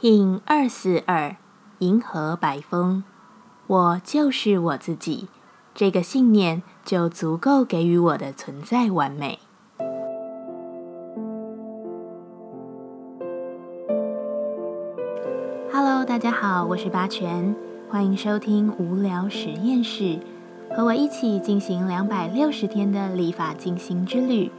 King 二四二，银河白风，我就是我自己，这个信念就足够给予我的存在完美。Hello，大家好，我是八全，欢迎收听无聊实验室，和我一起进行两百六十天的立法进行之旅，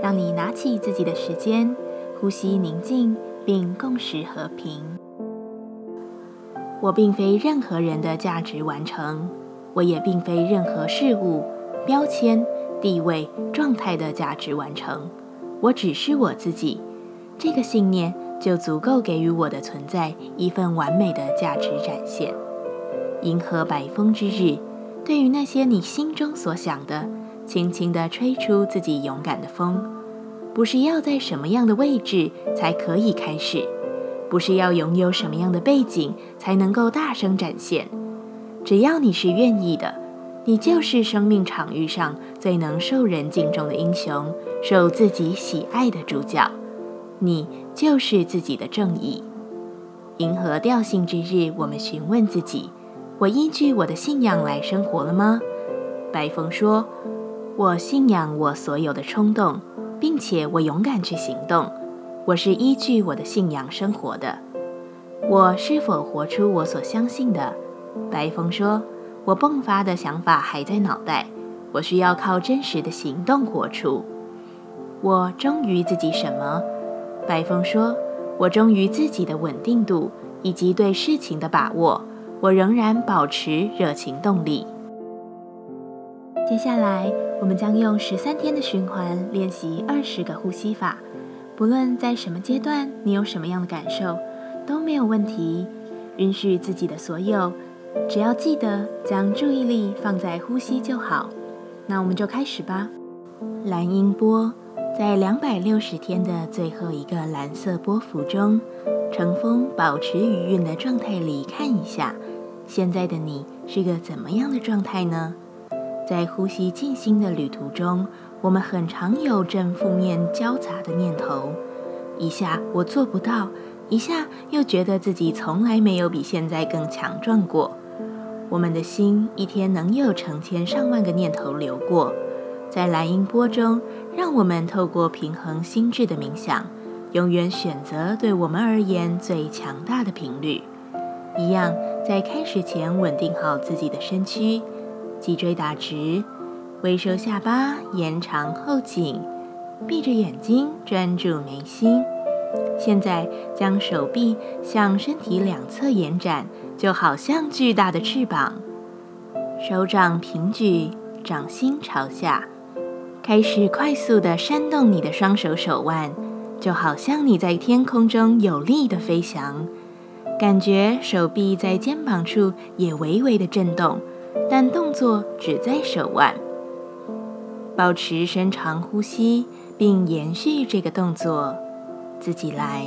让你拿起自己的时间，呼吸宁静。并共识和平。我并非任何人的价值完成，我也并非任何事物、标签、地位、状态的价值完成。我只是我自己，这个信念就足够给予我的存在一份完美的价值展现。银河白风之日，对于那些你心中所想的，轻轻地吹出自己勇敢的风。不是要在什么样的位置才可以开始，不是要拥有什么样的背景才能够大声展现。只要你是愿意的，你就是生命场域上最能受人敬重的英雄，受自己喜爱的主角。你就是自己的正义。银河调性之日，我们询问自己：我依据我的信仰来生活了吗？白风说：我信仰我所有的冲动。并且我勇敢去行动，我是依据我的信仰生活的。我是否活出我所相信的？白风说：“我迸发的想法还在脑袋，我需要靠真实的行动活出。”我忠于自己什么？白风说：“我忠于自己的稳定度以及对事情的把握。我仍然保持热情动力。”接下来，我们将用十三天的循环练习二十个呼吸法。不论在什么阶段，你有什么样的感受，都没有问题。允许自己的所有，只要记得将注意力放在呼吸就好。那我们就开始吧。蓝音波在两百六十天的最后一个蓝色波幅中，乘风保持余韵的状态里看一下，现在的你是个怎么样的状态呢？在呼吸静心的旅途中，我们很常有正负面交杂的念头，一下我做不到，一下又觉得自己从来没有比现在更强壮过。我们的心一天能有成千上万个念头流过，在蓝音波中，让我们透过平衡心智的冥想，永远选择对我们而言最强大的频率。一样，在开始前稳定好自己的身躯。脊椎打直，微收下巴，延长后颈，闭着眼睛专注眉心。现在将手臂向身体两侧延展，就好像巨大的翅膀。手掌平举，掌心朝下，开始快速的扇动你的双手手腕，就好像你在天空中有力的飞翔。感觉手臂在肩膀处也微微的震动。但动作只在手腕，保持深长呼吸，并延续这个动作，自己来。